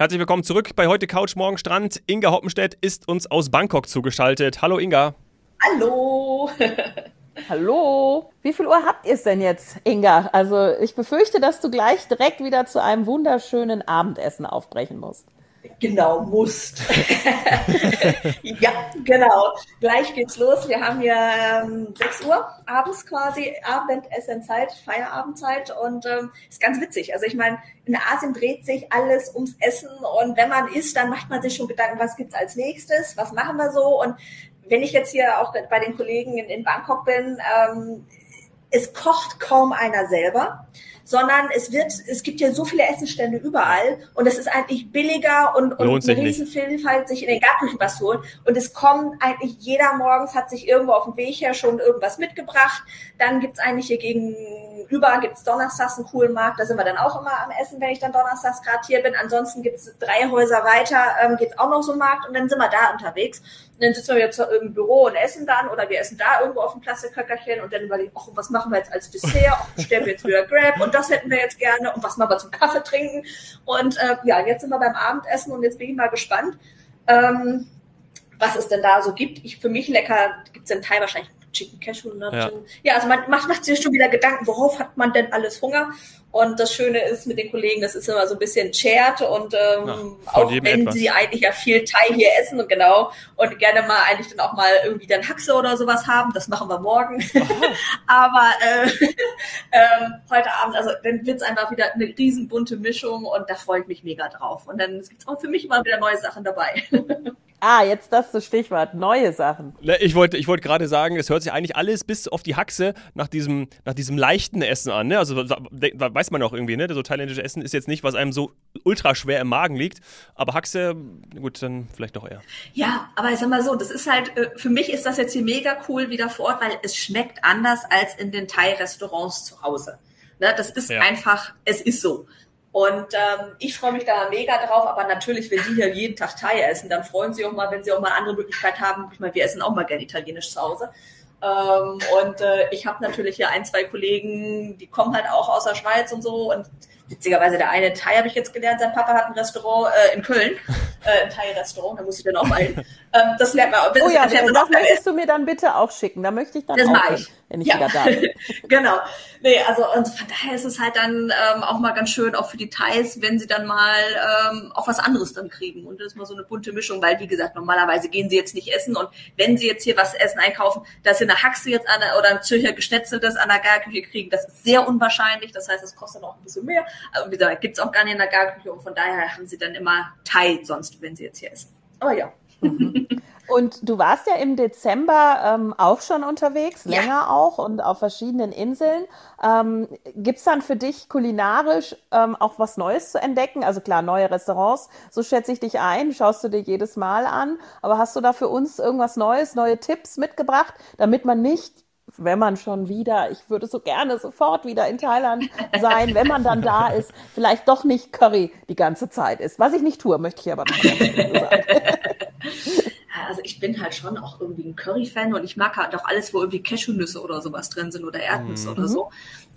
Herzlich willkommen zurück bei heute Couch Morgen Strand. Inga Hoppenstedt ist uns aus Bangkok zugeschaltet. Hallo Inga. Hallo. Hallo. Wie viel Uhr habt ihr es denn jetzt, Inga? Also ich befürchte, dass du gleich direkt wieder zu einem wunderschönen Abendessen aufbrechen musst. Genau, musst. ja, genau. Gleich geht's los. Wir haben ja ähm, 6 Uhr abends quasi Abendessenzeit, Feierabendzeit und ähm, ist ganz witzig. Also ich meine, in Asien dreht sich alles ums Essen und wenn man isst, dann macht man sich schon Gedanken, was gibt's als nächstes, was machen wir so und wenn ich jetzt hier auch bei den Kollegen in, in Bangkok bin, ähm, es kocht kaum einer selber sondern es wird, es gibt ja so viele Essenstände überall und es ist eigentlich billiger und, und eine Riesenvielfalt, sich in den Garten was holen. Und es kommt eigentlich jeder morgens hat sich irgendwo auf dem Weg her schon irgendwas mitgebracht. Dann gibt's eigentlich hier gegenüber, gibt's donnerstags einen coolen Markt, da sind wir dann auch immer am Essen, wenn ich dann donnerstags gerade hier bin. Ansonsten gibt's drei Häuser weiter, ähm, gibt's auch noch so einen Markt und dann sind wir da unterwegs. Dann sitzen wir jetzt im Büro und essen dann oder wir essen da irgendwo auf dem Plastikköckerchen und dann überlegen, oh, was machen wir jetzt als Dessert? Oh, bestellen wir jetzt wieder Grab und das hätten wir jetzt gerne und was machen wir zum Kaffee trinken? Und äh, ja, jetzt sind wir beim Abendessen und jetzt bin ich mal gespannt, ähm, was es denn da so gibt. Ich, für mich lecker, gibt's den Teil wahrscheinlich Chicken Cashew Nut. Ja. ja, also man macht, macht sich schon wieder Gedanken, worauf hat man denn alles Hunger? Und das Schöne ist mit den Kollegen, das ist immer so ein bisschen shared und ähm, ja, auch wenn etwas. sie eigentlich ja viel Thai hier essen und genau und gerne mal eigentlich dann auch mal irgendwie dann Haxe oder sowas haben, das machen wir morgen. Aber äh, äh, heute Abend, also dann wird's einfach wieder eine riesen bunte Mischung und da freue ich mich mega drauf. Und dann gibt's auch für mich immer wieder neue Sachen dabei. Ah, jetzt das das Stichwort, neue Sachen. Ne, ich wollte ich wollte gerade sagen, es hört sich eigentlich alles bis auf die Haxe nach diesem, nach diesem leichten Essen an. Ne? Also weiß man auch irgendwie, ne? So thailändische Essen ist jetzt nicht, was einem so ultra schwer im Magen liegt. Aber Haxe, gut, dann vielleicht doch eher. Ja, aber ich sag mal so, das ist halt, äh, für mich ist das jetzt hier mega cool wieder vor Ort, weil es schmeckt anders als in den Thai-Restaurants zu Hause. Ne? Das ist ja. einfach, es ist so. Und ähm, ich freue mich da mega drauf, aber natürlich, wenn die hier jeden Tag Thai essen, dann freuen sie auch mal, wenn sie auch mal andere Möglichkeit haben. Ich meine, wir essen auch mal gerne italienisch zu Hause. Ähm, und äh, ich habe natürlich hier ein, zwei Kollegen, die kommen halt auch aus der Schweiz und so. Und witzigerweise der eine Thai habe ich jetzt gelernt, sein Papa hat ein Restaurant äh, in Köln, äh, ein Thai-Restaurant, da muss ich dann auch mal hin. Ähm, das lernt man. Das, oh ja, das, das möchtest du mir dann bitte auch schicken, da möchte ich dann das auch hin, wenn ich ja. wieder da bin. genau. Nee, also und von daher ist es halt dann ähm, auch mal ganz schön, auch für die Thais, wenn sie dann mal ähm, auch was anderes dann kriegen. Und das ist mal so eine bunte Mischung, weil wie gesagt, normalerweise gehen sie jetzt nicht essen und wenn sie jetzt hier was essen einkaufen, dass sie eine Haxe jetzt an der, oder ein Zürcher Geschnetzeltes an der Garküche kriegen, das ist sehr unwahrscheinlich. Das heißt, es kostet auch ein bisschen mehr. Aber wie gesagt, gibt's auch gar nicht in der Garküche und von daher haben sie dann immer Thai sonst, wenn sie jetzt hier essen. Aber ja. Mhm. Und du warst ja im Dezember ähm, auch schon unterwegs, länger ja. auch und auf verschiedenen Inseln. Ähm, Gibt es dann für dich kulinarisch ähm, auch was Neues zu entdecken? Also klar, neue Restaurants, so schätze ich dich ein, schaust du dir jedes Mal an. Aber hast du da für uns irgendwas Neues, neue Tipps mitgebracht, damit man nicht wenn man schon wieder, ich würde so gerne sofort wieder in Thailand sein, wenn man dann da ist, vielleicht doch nicht Curry die ganze Zeit ist. Was ich nicht tue, möchte ich aber noch sagen. Also ich bin halt schon auch irgendwie ein Curry-Fan und ich mag halt auch alles, wo irgendwie Cashewnüsse oder sowas drin sind oder Erdnüsse mhm. oder so.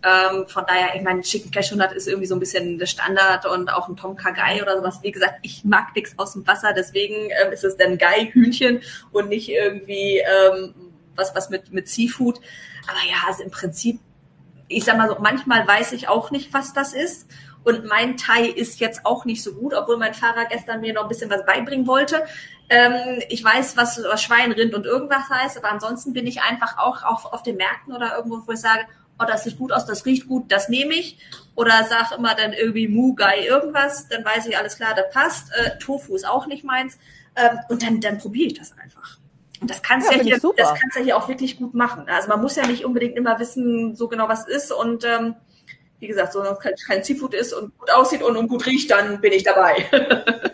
Ähm, von daher, ich meine, Chicken Cashew Nut ist irgendwie so ein bisschen der Standard und auch ein Tom Kagai oder sowas. Wie gesagt, ich mag nichts aus dem Wasser, deswegen ähm, ist es dann Gai Hühnchen und nicht irgendwie ähm, was, was mit, mit Seafood. Aber ja, also im Prinzip, ich sag mal so, manchmal weiß ich auch nicht, was das ist. Und mein Thai ist jetzt auch nicht so gut, obwohl mein Fahrer gestern mir noch ein bisschen was beibringen wollte. Ähm, ich weiß, was, was Schwein, Rind und irgendwas heißt, aber ansonsten bin ich einfach auch auf, auf den Märkten oder irgendwo, wo ich sage, oh, das sieht gut aus, das riecht gut, das nehme ich. Oder sag immer dann irgendwie Mu, Gai, irgendwas, dann weiß ich, alles klar, das passt. Äh, Tofu ist auch nicht meins. Ähm, und dann, dann probiere ich das einfach. Und das kannst ja, ja hier, das kannst ja hier auch wirklich gut machen. Also man muss ja nicht unbedingt immer wissen, so genau was ist. Und ähm, wie gesagt, so kein, kein Seafood ist und gut aussieht und, und gut riecht, dann bin ich dabei.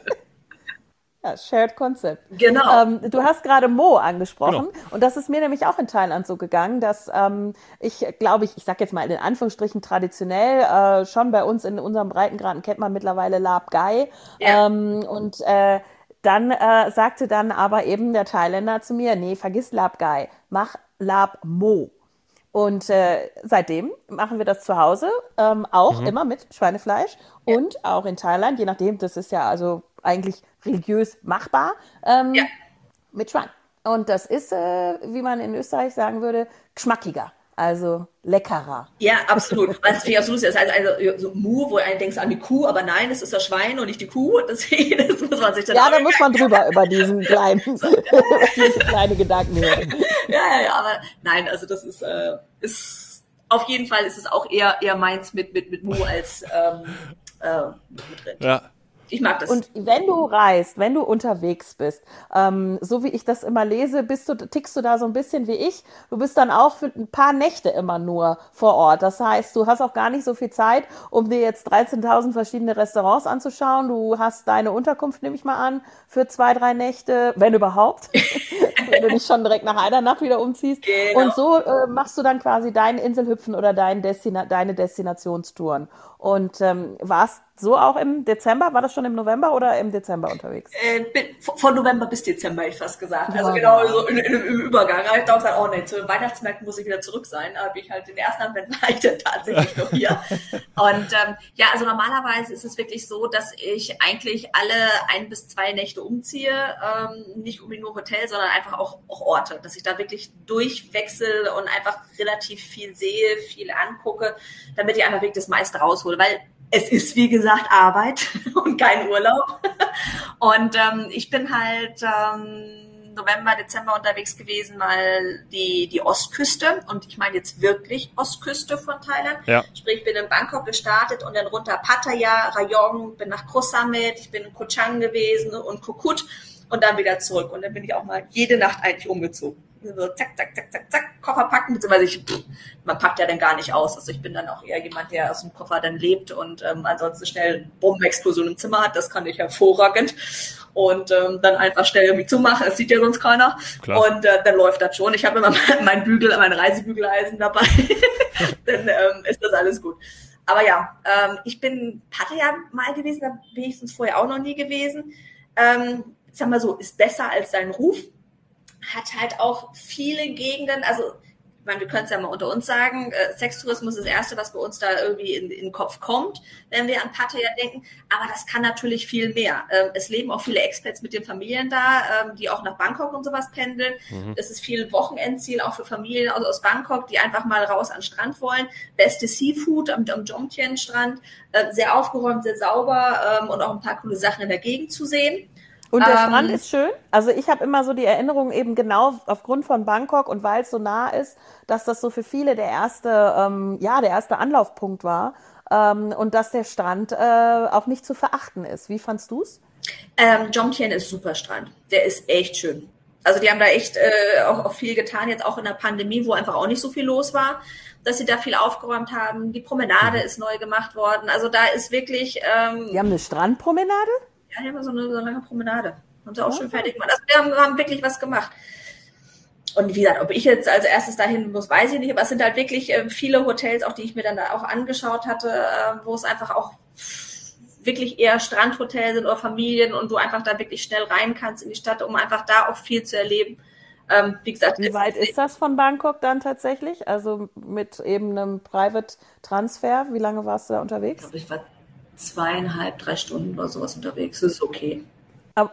Ja, Shared Concept. Genau. Ähm, du hast gerade Mo angesprochen genau. und das ist mir nämlich auch in Thailand so gegangen, dass ähm, ich glaube ich, ich sag jetzt mal in Anführungsstrichen traditionell äh, schon bei uns in unserem Breitengraden kennt man mittlerweile Lab Gai ja. ähm, und äh, dann äh, sagte dann aber eben der Thailänder zu mir, nee, vergiss Lab Gai, mach Lab Mo. Und äh, seitdem machen wir das zu Hause, ähm, auch mhm. immer mit Schweinefleisch ja. und auch in Thailand, je nachdem, das ist ja also eigentlich religiös machbar, ähm, ja. mit Schwein. Und das ist, äh, wie man in Österreich sagen würde, geschmackiger. Also leckerer. Ja, absolut. Was ich absolut ist, also, also so Mu, wo du denkst an die Kuh, aber nein, es ist das Schwein und nicht die Kuh. Deswegen das muss man sich dann Ja, da muss man drüber über diesen kleinen, diese kleine Gedankenhürde. Ja, ja, ja, aber nein, also das ist, äh, ist auf jeden Fall ist es auch eher eher meins mit mit mit Mu als ähm, äh, mit Rind. Ja. Ich mag das. Und wenn du reist, wenn du unterwegs bist, ähm, so wie ich das immer lese, bist du, tickst du da so ein bisschen wie ich. Du bist dann auch für ein paar Nächte immer nur vor Ort. Das heißt, du hast auch gar nicht so viel Zeit, um dir jetzt 13.000 verschiedene Restaurants anzuschauen. Du hast deine Unterkunft, nehme ich mal an, für zwei, drei Nächte, wenn überhaupt. wenn du nicht schon direkt nach einer Nacht wieder umziehst. Genau. Und so äh, machst du dann quasi dein Inselhüpfen oder dein Destina deine Destinationstouren. Und ähm, warst so auch im Dezember? War das schon im November oder im Dezember unterwegs? Äh, von November bis Dezember, ich fast gesagt. Also genau, genau so in, in, im Übergang. Ich dachte gesagt, oh nee, zu den Weihnachtsmärkten muss ich wieder zurück sein. Da habe ich halt den ersten Advent war ich dann tatsächlich noch hier. Und ähm, ja, also normalerweise ist es wirklich so, dass ich eigentlich alle ein bis zwei Nächte umziehe. Ähm, nicht unbedingt nur Hotel, sondern einfach auch, auch Orte. Dass ich da wirklich durchwechsel und einfach relativ viel sehe, viel angucke, damit ich einfach wirklich das meiste raushole. Weil es ist, wie gesagt, Arbeit und kein Urlaub. Und ähm, ich bin halt ähm, November, Dezember unterwegs gewesen, mal die, die Ostküste. Und ich meine jetzt wirklich Ostküste von Thailand. Ja. Sprich, ich bin in Bangkok gestartet und dann runter Pattaya, Rayong, bin nach Koh Samet, ich bin in Koh Chang gewesen und Kokut und dann wieder zurück. Und dann bin ich auch mal jede Nacht eigentlich umgezogen so zack, zack, zack, zack, zack, Koffer packen, beziehungsweise ich, man packt ja dann gar nicht aus. Also ich bin dann auch eher jemand, der aus dem Koffer dann lebt und ähm, ansonsten schnell Bombenexplosion im Zimmer hat. Das kann ich hervorragend. Und ähm, dann einfach schnell irgendwie zumachen, das sieht ja sonst keiner. Klar. Und äh, dann läuft das schon. Ich habe immer mein Bügel, mein Reisebügeleisen dabei. dann ähm, ist das alles gut. Aber ja, ähm, ich bin Pattaya mal gewesen, da bin ich sonst vorher auch noch nie gewesen. Ähm, sag mal so, ist besser als sein Ruf hat halt auch viele Gegenden, also ich meine, wir können es ja mal unter uns sagen, äh, Sextourismus ist das Erste, was bei uns da irgendwie in, in den Kopf kommt, wenn wir an Pattaya denken. Aber das kann natürlich viel mehr. Ähm, es leben auch viele Expats mit den Familien da, ähm, die auch nach Bangkok und sowas pendeln. Mhm. Das ist viel Wochenendziel auch für Familien aus, aus Bangkok, die einfach mal raus an den Strand wollen. Beste Seafood am, am Jomtien-Strand, äh, sehr aufgeräumt, sehr sauber ähm, und auch ein paar coole Sachen in der Gegend zu sehen. Und der ähm, Strand ist schön. Also ich habe immer so die Erinnerung eben genau aufgrund von Bangkok und weil es so nah ist, dass das so für viele der erste, ähm, ja, der erste Anlaufpunkt war ähm, und dass der Strand äh, auch nicht zu verachten ist. Wie fandst du's? Ähm, Jomtien ist super Strand. Der ist echt schön. Also die haben da echt äh, auch, auch viel getan, jetzt auch in der Pandemie, wo einfach auch nicht so viel los war, dass sie da viel aufgeräumt haben. Die Promenade mhm. ist neu gemacht worden. Also da ist wirklich. Ähm, die haben eine Strandpromenade? Ja, die haben so eine, so eine lange Promenade. Haben sie auch oh. schön fertig gemacht. Also wir haben, haben wirklich was gemacht. Und wie gesagt, ob ich jetzt als erstes dahin muss, weiß ich nicht. Aber es sind halt wirklich äh, viele Hotels, auch die ich mir dann da auch angeschaut hatte, äh, wo es einfach auch wirklich eher Strandhotels sind oder Familien und du einfach da wirklich schnell rein kannst in die Stadt, um einfach da auch viel zu erleben. Ähm, wie gesagt, wie weit ist das von Bangkok dann tatsächlich? Also mit eben einem Private Transfer? Wie lange warst du da unterwegs? Ich, ich war zweieinhalb, drei Stunden oder sowas unterwegs. Das ist okay.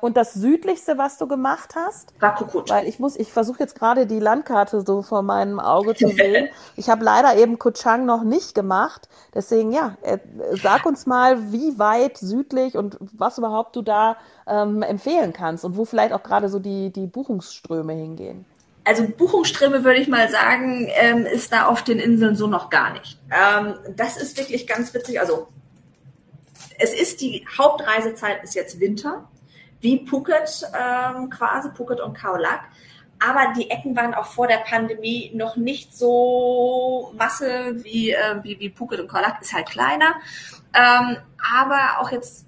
Und das südlichste, was du gemacht hast? War Kukut. Weil ich muss, ich versuche jetzt gerade die Landkarte so vor meinem Auge zu sehen. ich habe leider eben Kuchang noch nicht gemacht. Deswegen, ja, äh, sag uns mal, wie weit südlich und was überhaupt du da ähm, empfehlen kannst und wo vielleicht auch gerade so die, die Buchungsströme hingehen. Also Buchungsströme würde ich mal sagen, ähm, ist da auf den Inseln so noch gar nicht. Ähm, das ist wirklich ganz witzig. Also es ist die Hauptreisezeit ist jetzt Winter, wie Phuket ähm, quasi, Phuket und Khao Lak. Aber die Ecken waren auch vor der Pandemie noch nicht so Masse wie, äh, wie, wie Phuket und Khao Lak, ist halt kleiner. Ähm, aber auch jetzt,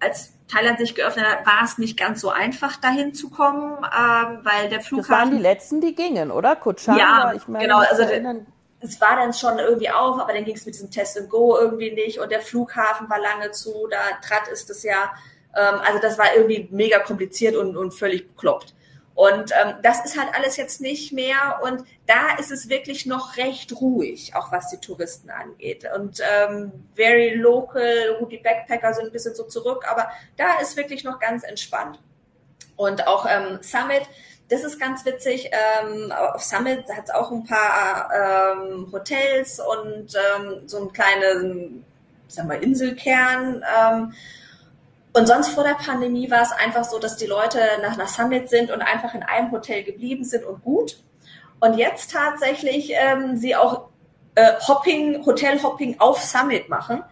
als Thailand sich geöffnet hat, war es nicht ganz so einfach, dahin zu kommen, ähm, weil der Flughafen... Das waren die letzten, die gingen, oder? Kutschan, ja, ich meine, genau. Also, es war dann schon irgendwie auf, aber dann ging es mit diesem Test and Go irgendwie nicht und der Flughafen war lange zu, da Trat ist es ja, ähm, also das war irgendwie mega kompliziert und, und völlig bekloppt. Und ähm, das ist halt alles jetzt nicht mehr. Und da ist es wirklich noch recht ruhig, auch was die Touristen angeht. Und ähm, very local, die Backpacker sind ein bisschen so zurück, aber da ist wirklich noch ganz entspannt. Und auch ähm, Summit, das ist ganz witzig. Ähm, auf Summit hat es auch ein paar ähm, Hotels und ähm, so einen kleinen, sagen wir, Inselkern. Ähm, und sonst vor der Pandemie war es einfach so, dass die Leute nach, nach Summit sind und einfach in einem Hotel geblieben sind und gut. Und jetzt tatsächlich ähm, sie auch äh, Hopping, Hotel-Hopping auf Summit machen,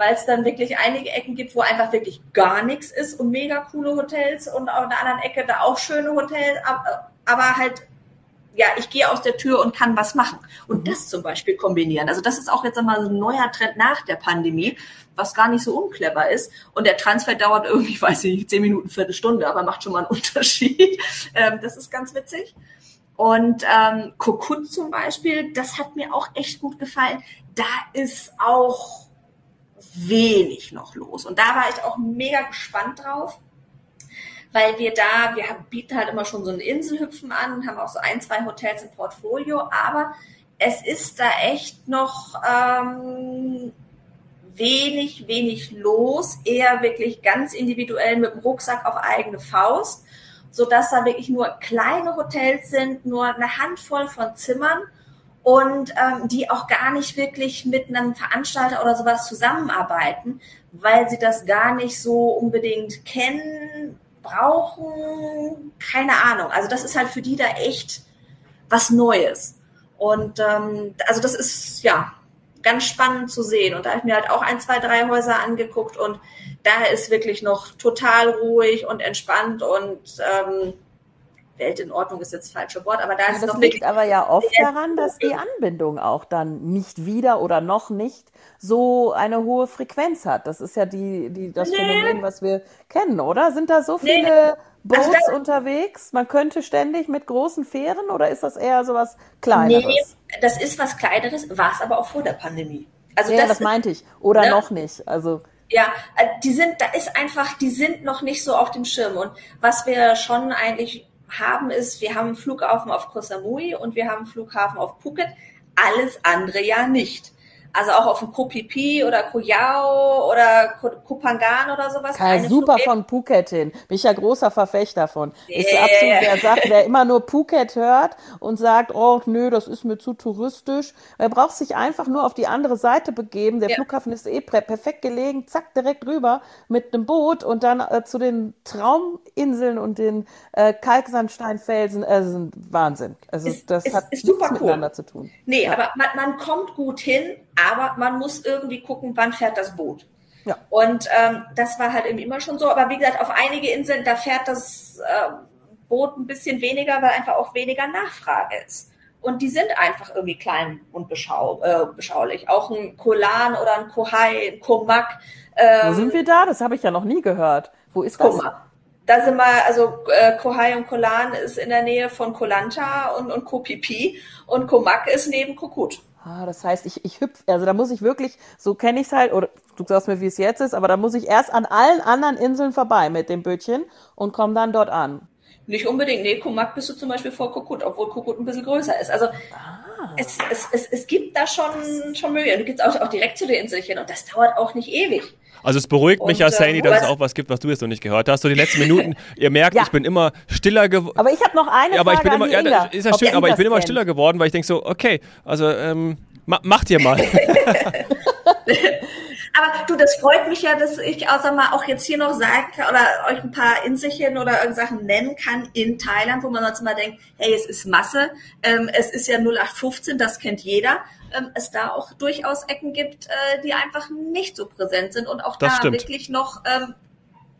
weil es dann wirklich einige Ecken gibt, wo einfach wirklich gar nichts ist und mega coole Hotels und auf der anderen Ecke da auch schöne Hotels, aber halt ja, ich gehe aus der Tür und kann was machen. Und mhm. das zum Beispiel kombinieren. Also das ist auch jetzt einmal ein neuer Trend nach der Pandemie, was gar nicht so unclever ist. Und der Transfer dauert irgendwie, weiß ich nicht, zehn Minuten, Viertelstunde, aber macht schon mal einen Unterschied. Ähm, das ist ganz witzig. Und ähm, Kokut zum Beispiel, das hat mir auch echt gut gefallen. Da ist auch wenig noch los. Und da war ich auch mega gespannt drauf weil wir da, wir bieten halt immer schon so ein Inselhüpfen an und haben auch so ein, zwei Hotels im Portfolio, aber es ist da echt noch ähm, wenig, wenig los, eher wirklich ganz individuell mit dem Rucksack auf eigene Faust, so dass da wirklich nur kleine Hotels sind, nur eine Handvoll von Zimmern und ähm, die auch gar nicht wirklich mit einem Veranstalter oder sowas zusammenarbeiten, weil sie das gar nicht so unbedingt kennen brauchen, keine Ahnung. Also das ist halt für die da echt was Neues. Und ähm, also das ist ja ganz spannend zu sehen. Und da habe ich mir halt auch ein, zwei, drei Häuser angeguckt und da ist wirklich noch total ruhig und entspannt und ähm, Welt in Ordnung ist jetzt das falsche Wort, aber da ja, ist das noch liegt aber ja oft daran, dass die Anbindung auch dann nicht wieder oder noch nicht so eine hohe Frequenz hat. Das ist ja die, die das nee. Phänomen, was wir kennen, oder? Sind da so viele nee. Also Boats also unterwegs? Man könnte ständig mit großen Fähren oder ist das eher so was Kleineres? Nee, das ist was Kleineres, war es aber auch vor der Pandemie. Also ja, das, das meinte ich. Oder ne? noch nicht. Also ja, äh, die sind, da ist einfach, die sind noch nicht so auf dem Schirm. Und was wir schon eigentlich haben, ist, wir haben einen Flughafen auf Koh Samui und wir haben einen Flughafen auf Phuket. Alles andere ja nicht. Also auch auf dem Kopipi oder Koyao oder Kopangan oder sowas. Ja, super Flughäfen. von Phuket hin. Bin ich ja großer Verfechter von. Yeah. Ist absolut, wer sagt, wer immer nur Phuket hört und sagt, oh nö, das ist mir zu touristisch. Er braucht sich einfach nur auf die andere Seite begeben. Der ja. Flughafen ist eh perfekt gelegen, zack, direkt rüber mit einem Boot und dann äh, zu den Trauminseln und den äh, Kalksandsteinfelsen. Äh, sind Wahnsinn. Also ist, das ist, hat ist nichts cool. miteinander zu tun. Nee, ja. aber man, man kommt gut hin aber man muss irgendwie gucken, wann fährt das Boot. Ja. Und ähm, das war halt eben immer schon so. Aber wie gesagt, auf einige Inseln, da fährt das äh, Boot ein bisschen weniger, weil einfach auch weniger Nachfrage ist. Und die sind einfach irgendwie klein und beschau äh, beschaulich. Auch ein Kolan oder ein Kohai, ein Komak. Ähm, Wo sind wir da? Das habe ich ja noch nie gehört. Wo ist das? Komak. Da sind wir, also äh, Kohai und Kolan ist in der Nähe von Kolanta und, und Kopipi und Komak ist neben Kokut. Ah, das heißt, ich, ich hüpfe, also da muss ich wirklich, so kenne ich es halt, oder du sagst mir, wie es jetzt ist, aber da muss ich erst an allen anderen Inseln vorbei mit dem Bötchen und komme dann dort an. Nicht unbedingt. Nee, Kumak bist du zum Beispiel vor Kokut, obwohl Kokut ein bisschen größer ist. Also ah. es, es, es, es gibt da schon, schon Möglichkeiten. Du gehst auch, auch direkt zu den Inselchen und das dauert auch nicht ewig. Also es beruhigt mich ja, Saini, äh, dass es auch was gibt, was du jetzt noch nicht gehört hast. So die letzten Minuten, ihr merkt, ja. ich bin immer stiller geworden. Aber ich habe noch eine ja, aber Frage ich bin immer, ja, Inga, ist ja schön, aber ich bin immer stiller geworden, weil ich denke so, okay, also ähm, ma, macht ihr mal. Aber du, das freut mich ja, dass ich außer mal auch jetzt hier noch sagen kann oder euch ein paar Inselchen oder Sachen nennen kann in Thailand, wo man sonst mal denkt, hey, es ist Masse, ähm, es ist ja 0815, das kennt jeder ähm, es da auch durchaus Ecken gibt, äh, die einfach nicht so präsent sind und auch das da stimmt. wirklich noch ähm,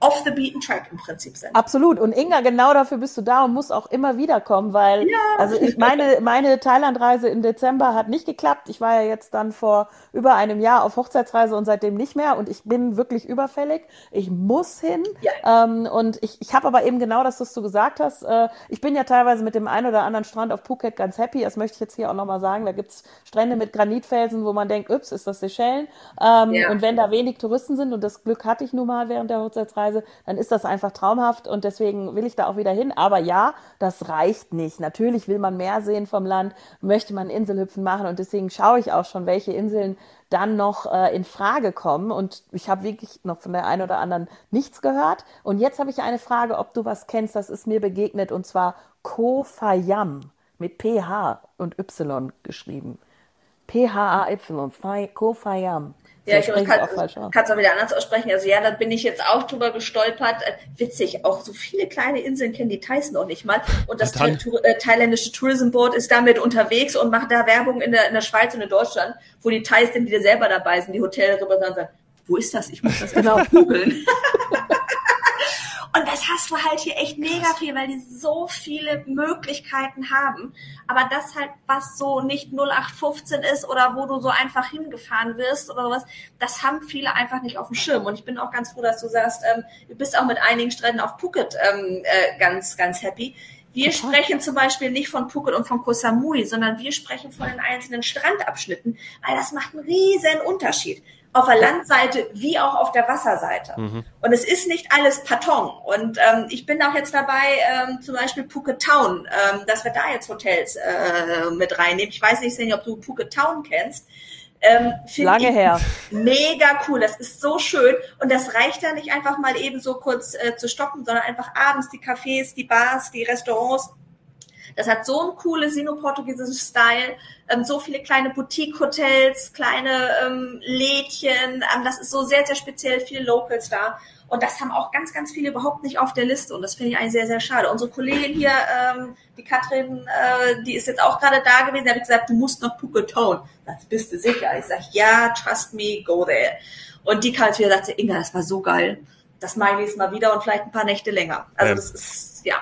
off the beaten track im Prinzip sind. Absolut. Und Inga, genau dafür bist du da und musst auch immer wieder kommen, weil, ja. also ich meine, meine Thailandreise im Dezember hat nicht geklappt. Ich war ja jetzt dann vor über einem Jahr auf Hochzeitsreise und seitdem nicht mehr und ich bin wirklich überfällig. Ich muss hin. Ja. Ähm, und ich, ich habe aber eben genau das, was du gesagt hast. Äh, ich bin ja teilweise mit dem einen oder anderen Strand auf Phuket ganz happy. Das möchte ich jetzt hier auch nochmal sagen. Da gibt's Strände mit Granitfelsen, wo man denkt, ups, ist das Seychellen? Ähm, ja. Und wenn da wenig Touristen sind, und das Glück hatte ich nun mal während der Hochzeitsreise, Flugreise, dann ist das einfach traumhaft und deswegen will ich da auch wieder hin. Aber ja, das reicht nicht. Natürlich will man mehr sehen vom Land, möchte man Inselhüpfen machen und deswegen schaue ich auch schon, welche Inseln dann noch äh, in Frage kommen. Und ich habe wirklich noch von der einen oder anderen nichts gehört. Und jetzt habe ich eine Frage, ob du was kennst, das ist mir begegnet, und zwar Kofayam mit PH und Y geschrieben. P-H-A-Y, Kofayam. Ja, ich, ich kann es auch wieder anders aussprechen. Also ja, da bin ich jetzt auch drüber gestolpert. Äh, witzig, auch so viele kleine Inseln kennen die Thais noch nicht mal. Und das Tha äh, thailändische Tourism Board ist damit unterwegs und macht da Werbung in der, in der Schweiz und in Deutschland, wo die Thais dann wieder selber dabei sind, die Hotelrepräsentanten sagen, wo ist das? Ich muss das genau googeln. Und das hast du halt hier echt mega viel, weil die so viele Möglichkeiten haben. Aber das halt, was so nicht 0815 ist oder wo du so einfach hingefahren wirst oder sowas, das haben viele einfach nicht auf dem Schirm. Und ich bin auch ganz froh, dass du sagst, ähm, du bist auch mit einigen Stränden auf Phuket ähm, äh, ganz, ganz happy. Wir Total. sprechen zum Beispiel nicht von Phuket und von Koh Samui, sondern wir sprechen von den einzelnen Strandabschnitten, weil das macht einen riesen Unterschied auf der Landseite wie auch auf der Wasserseite. Mhm. Und es ist nicht alles Paton. Und ähm, ich bin auch jetzt dabei, ähm, zum Beispiel Phuket Town, ähm, dass wir da jetzt Hotels äh, mit reinnehmen. Ich weiß nicht, ob du Phuket Town kennst. Ähm, Lange her. Mega cool. Das ist so schön. Und das reicht ja nicht einfach mal eben so kurz äh, zu stoppen, sondern einfach abends die Cafés, die Bars, die Restaurants das hat so ein cooles sino-portugiesisches Style, ähm, so viele kleine Boutique-Hotels, kleine ähm, Lädchen. Ähm, das ist so sehr, sehr speziell, viele Locals da. Und das haben auch ganz, ganz viele überhaupt nicht auf der Liste. Und das finde ich eigentlich sehr, sehr schade. Unsere Kollegin hier, ähm, die Katrin, äh, die ist jetzt auch gerade da gewesen. Da habe ich gesagt, du musst noch Phuket Town. Das bist du sicher. Ich sage, ja, trust me, go there. Und die kam jetzt wieder und sagte, Inga, das war so geil. Das mache ich jetzt mal wieder und vielleicht ein paar Nächte länger. Also das ist, ja,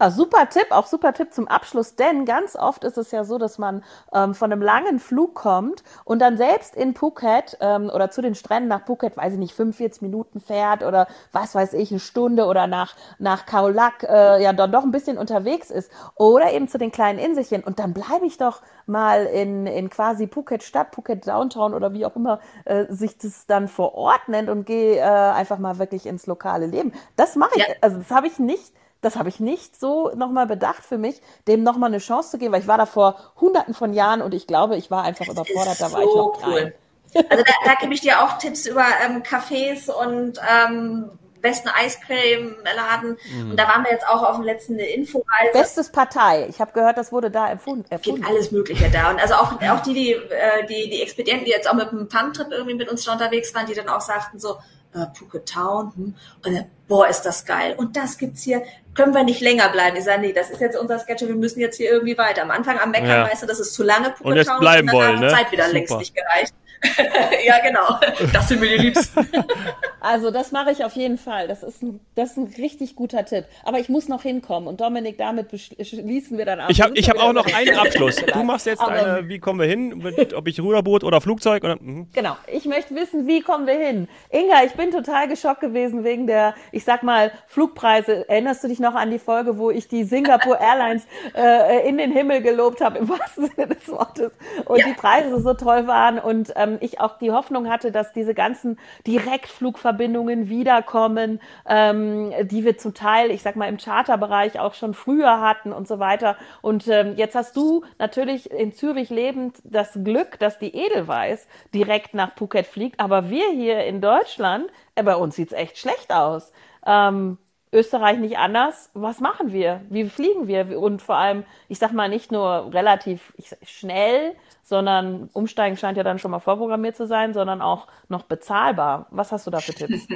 Ah, super Tipp, auch super Tipp zum Abschluss, denn ganz oft ist es ja so, dass man ähm, von einem langen Flug kommt und dann selbst in Phuket ähm, oder zu den Stränden nach Phuket, weiß ich nicht, 45 Minuten fährt oder was weiß ich, eine Stunde oder nach, nach Khao Lak äh, ja dann doch ein bisschen unterwegs ist oder eben zu den kleinen Inselchen und dann bleibe ich doch mal in, in quasi Phuket Stadt, Phuket Downtown oder wie auch immer äh, sich das dann vor Ort nennt und gehe äh, einfach mal wirklich ins lokale Leben. Das mache ich, ja. also das habe ich nicht das habe ich nicht so nochmal bedacht für mich, dem nochmal eine Chance zu geben, weil ich war da vor hunderten von Jahren und ich glaube, ich war einfach das überfordert, da war so ich noch klein. Cool. Also da, da gebe ich dir auch Tipps über ähm, Cafés und ähm, besten Eiscreme-Laden. Mhm. Und da waren wir jetzt auch auf dem letzten Inforeise. Bestes Partei. Ich habe gehört, das wurde da erfunden. erfunden. Gibt alles Mögliche da. Und also auch, auch die, die, äh, die, die Expedienten, die jetzt auch mit einem Pump-Trip irgendwie mit uns da unterwegs waren, die dann auch sagten so, äh, Phuket Town, hm, und dann, boah, ist das geil. Und das gibt's hier, können wir nicht länger bleiben. Ich sage, nee, das ist jetzt unser Sketch, wir müssen jetzt hier irgendwie weiter. Am Anfang am Meckern ja. weißt du, das ist zu lange Phuket und jetzt Town, bleiben und dann wollen, ne? Zeit wieder Super. längst nicht gereicht. ja, genau. Das sind mir die Liebsten. also das mache ich auf jeden Fall. Das ist, ein, das ist ein richtig guter Tipp. Aber ich muss noch hinkommen. Und Dominik, damit schließen wir dann ab. Ich habe hab auch noch einen Abschluss. Du machst jetzt Aber, eine, wie kommen wir hin? Mit, ob ich Ruderboot oder Flugzeug? Oder, mhm. Genau. Ich möchte wissen, wie kommen wir hin? Inga, ich bin total geschockt gewesen wegen der, ich sag mal, Flugpreise. Erinnerst du dich noch an die Folge, wo ich die Singapore Airlines äh, in den Himmel gelobt habe, im wahrsten Sinne des Wortes. Und ja. die Preise so toll waren und ähm, ähm, ich auch die Hoffnung hatte, dass diese ganzen Direktflugverbindungen wiederkommen, ähm, die wir zum Teil, ich sag mal, im Charterbereich auch schon früher hatten und so weiter. Und ähm, jetzt hast du natürlich in Zürich lebend das Glück, dass die Edelweiß direkt nach Phuket fliegt, aber wir hier in Deutschland, äh, bei uns sieht's echt schlecht aus. Ähm, Österreich nicht anders. Was machen wir? Wie fliegen wir? Und vor allem, ich sag mal, nicht nur relativ schnell, sondern Umsteigen scheint ja dann schon mal vorprogrammiert zu sein, sondern auch noch bezahlbar. Was hast du da für Tipps?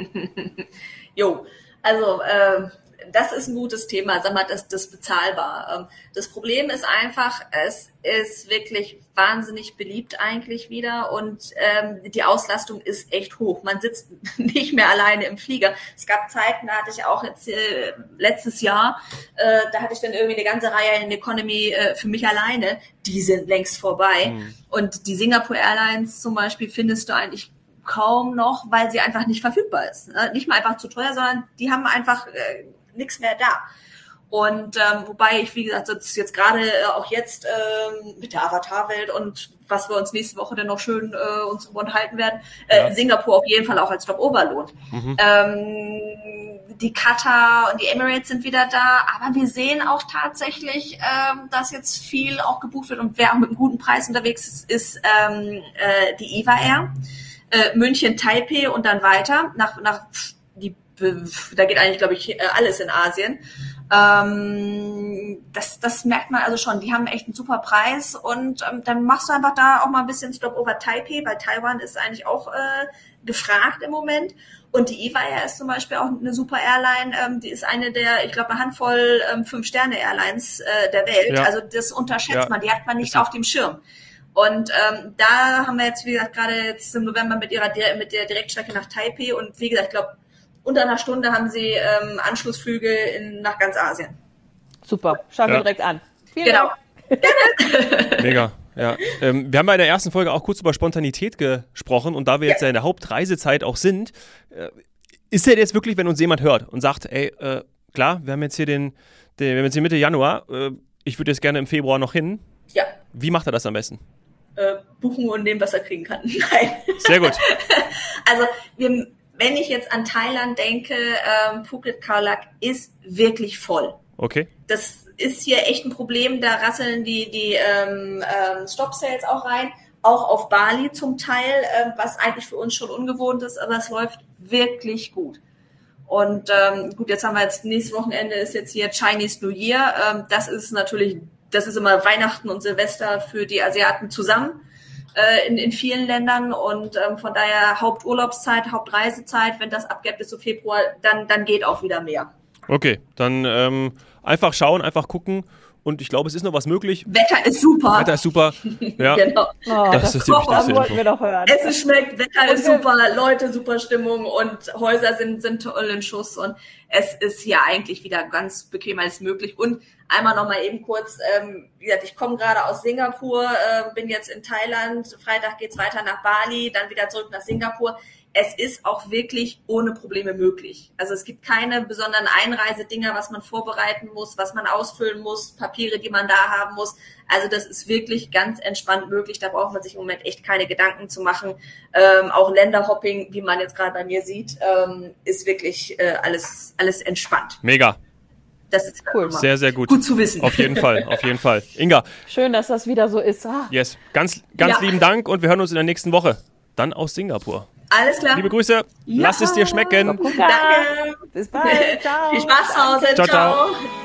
jo, also äh, das ist ein gutes Thema, sag mal, das, das bezahlbar. Ähm, das Problem ist einfach, es ist wirklich wahnsinnig beliebt eigentlich wieder und ähm, die Auslastung ist echt hoch. Man sitzt nicht mehr alleine im Flieger. Es gab Zeiten, da hatte ich auch jetzt äh, letztes Jahr, äh, da hatte ich dann irgendwie eine ganze Reihe in Economy äh, für mich alleine. Die sind längst vorbei. Mhm. Und die Singapore Airlines zum Beispiel findest du eigentlich kaum noch, weil sie einfach nicht verfügbar ist. Ne? Nicht mal einfach zu teuer, sondern die haben einfach äh, nichts mehr da. Und ähm, wobei ich, wie gesagt, jetzt, jetzt gerade äh, auch jetzt ähm, mit der Avatar-Welt und was wir uns nächste Woche dann noch schön äh, uns unterhalten werden, äh, ja. Singapur auf jeden Fall auch als Stopover lohnt. Mhm. Ähm, die Qatar und die Emirates sind wieder da, aber wir sehen auch tatsächlich, ähm, dass jetzt viel auch gebucht wird und wer auch mit einem guten Preis unterwegs ist, ist ähm, äh, die EVA Air, äh, München, Taipei und dann weiter nach, nach die, da geht eigentlich, glaube ich, alles in Asien. Ähm, das, das merkt man also schon. Die haben echt einen super Preis und ähm, dann machst du einfach da auch mal ein bisschen Stop over Taipei, weil Taiwan ist eigentlich auch äh, gefragt im Moment. Und die EVA ist zum Beispiel auch eine super Airline. Ähm, die ist eine der, ich glaube, eine Handvoll ähm, Fünf-Sterne-Airlines äh, der Welt. Ja. Also das unterschätzt ja. man, die hat man nicht auf dem Schirm. Und ähm, da haben wir jetzt, wie gesagt, gerade jetzt im November mit ihrer mit der Direktstrecke nach Taipei und wie gesagt, ich glaube, unter einer Stunde haben sie ähm, Anschlussflüge in, nach ganz Asien. Super, schauen wir ja. direkt an. Vielen genau. Dank. Mega. Ja, ähm, wir haben bei der ersten Folge auch kurz über Spontanität gesprochen und da wir jetzt ja in der Hauptreisezeit auch sind, äh, ist ja jetzt wirklich, wenn uns jemand hört und sagt, ey, äh, klar, wir haben jetzt hier den, den wir haben jetzt hier Mitte Januar, äh, ich würde jetzt gerne im Februar noch hin. Ja. Wie macht er das am besten? Äh, buchen und nehmen, was er kriegen kann. Nein. Sehr gut. also wir, wenn ich jetzt an Thailand denke, ähm, Phuket Khao ist wirklich voll. Okay. Das ist hier echt ein Problem. Da rasseln die, die ähm, ähm, Stop-Sales auch rein. Auch auf Bali zum Teil, ähm, was eigentlich für uns schon ungewohnt ist, aber es läuft wirklich gut. Und ähm, gut, jetzt haben wir jetzt nächstes Wochenende ist jetzt hier Chinese New Year. Ähm, das ist natürlich, das ist immer Weihnachten und Silvester für die Asiaten zusammen äh, in, in vielen Ländern und ähm, von daher Haupturlaubszeit, Hauptreisezeit, wenn das abgeht bis zu Februar, dann, dann geht auch wieder mehr. Okay, dann ähm, einfach schauen, einfach gucken. Und ich glaube, es ist noch was möglich. Wetter ist super. Wetter ist super. Ja. genau. Oh, das, das ist die wichtigste wollten wir doch hören. Essen schmeckt, Wetter ist super, Leute super Stimmung und Häuser sind, sind toll in Schuss und es ist hier eigentlich wieder ganz bequem als möglich. Und einmal noch mal eben kurz, ähm, wie gesagt, ich komme gerade aus Singapur, äh, bin jetzt in Thailand, Freitag geht's weiter nach Bali, dann wieder zurück nach Singapur es ist auch wirklich ohne Probleme möglich. Also es gibt keine besonderen Einreisedinger, was man vorbereiten muss, was man ausfüllen muss, Papiere, die man da haben muss. Also das ist wirklich ganz entspannt möglich. Da braucht man sich im Moment echt keine Gedanken zu machen. Ähm, auch Länderhopping, wie man jetzt gerade bei mir sieht, ähm, ist wirklich äh, alles, alles entspannt. Mega. Das ist cool. Sehr, sehr gut. Gut zu wissen. Auf jeden Fall, auf jeden Fall. Inga. Schön, dass das wieder so ist. Ah. Yes. Ganz, ganz ja. lieben Dank und wir hören uns in der nächsten Woche. Dann aus Singapur. Alles klar. Liebe Grüße. Ja. Lass es dir schmecken. Danke. Bis bald. Ciao. Viel Spaß zu Hause. ciao. ciao. ciao.